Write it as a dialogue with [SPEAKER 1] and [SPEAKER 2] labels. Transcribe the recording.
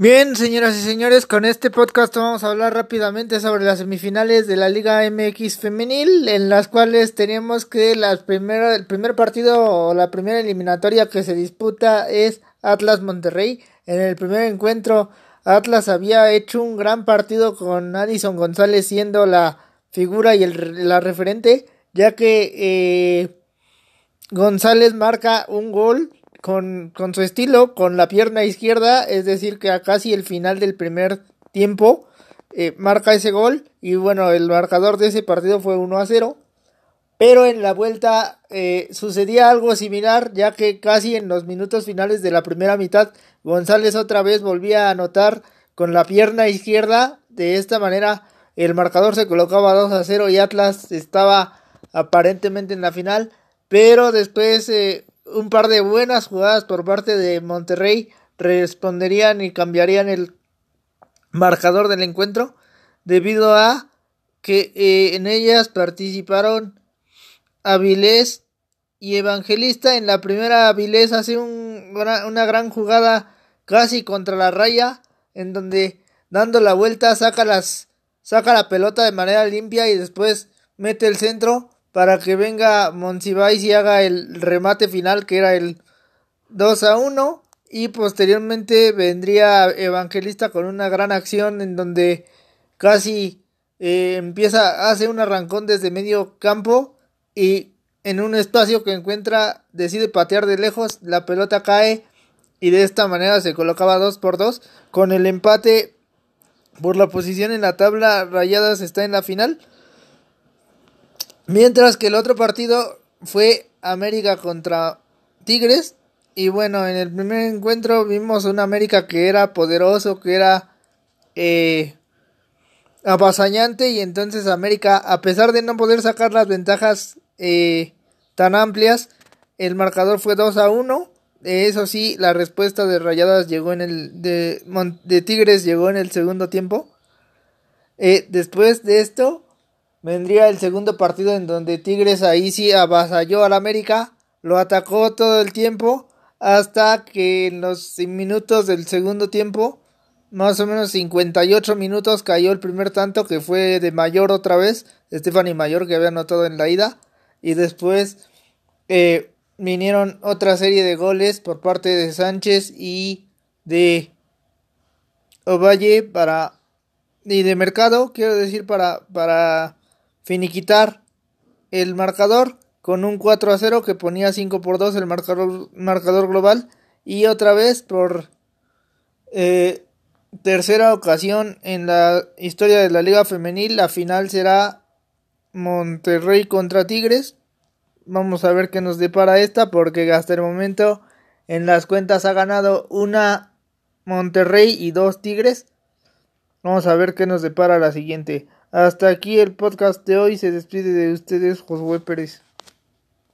[SPEAKER 1] Bien, señoras y señores, con este podcast vamos a hablar rápidamente sobre las semifinales de la Liga MX femenil, en las cuales tenemos que las primera, el primer partido o la primera eliminatoria que se disputa es Atlas Monterrey. En el primer encuentro, Atlas había hecho un gran partido con Addison González siendo la figura y el, la referente, ya que eh, González marca un gol con, con su estilo, con la pierna izquierda, es decir, que a casi el final del primer tiempo eh, marca ese gol y bueno, el marcador de ese partido fue 1 a 0. Pero en la vuelta eh, sucedía algo similar, ya que casi en los minutos finales de la primera mitad, González otra vez volvía a anotar con la pierna izquierda. De esta manera, el marcador se colocaba 2 a 0 y Atlas estaba aparentemente en la final. Pero después eh, un par de buenas jugadas por parte de Monterrey responderían y cambiarían el marcador del encuentro debido a que eh, en ellas participaron Avilés y Evangelista. En la primera Avilés hace un, una gran jugada casi contra la raya en donde dando la vuelta saca las saca la pelota de manera limpia y después mete el centro para que venga Monsiváis y haga el remate final que era el 2 a 1 y posteriormente vendría Evangelista con una gran acción en donde casi eh, empieza hace un arrancón desde medio campo y en un espacio que encuentra decide patear de lejos la pelota cae y de esta manera se colocaba 2 por 2 con el empate por la posición en la tabla Rayadas está en la final Mientras que el otro partido fue América contra Tigres. Y bueno, en el primer encuentro vimos un América que era poderoso, que era eh, avasañante. Y entonces América, a pesar de no poder sacar las ventajas eh, tan amplias, el marcador fue 2 a 1. Eso sí, la respuesta de Rayadas llegó en el. de, de Tigres llegó en el segundo tiempo. Eh, después de esto, vendría el segundo partido en donde Tigres ahí sí avasalló al América, lo atacó todo el tiempo hasta que en los minutos del segundo tiempo, más o menos 58 minutos, cayó el primer tanto que fue de Mayor otra vez, Stephanie Mayor que había anotado en la ida, y después eh, vinieron otra serie de goles por parte de Sánchez y de Ovalle para y de Mercado, quiero decir para para finiquitar el marcador con un 4 a 0 que ponía 5 por 2 el marcador, global y otra vez por eh, tercera ocasión en la historia de la liga femenil. La final será Monterrey contra Tigres. Vamos a ver qué nos depara esta porque hasta el momento en las cuentas ha ganado una Monterrey y dos Tigres. Vamos a ver qué nos depara la siguiente hasta aquí el podcast de hoy. Se despide de ustedes Josué Pérez.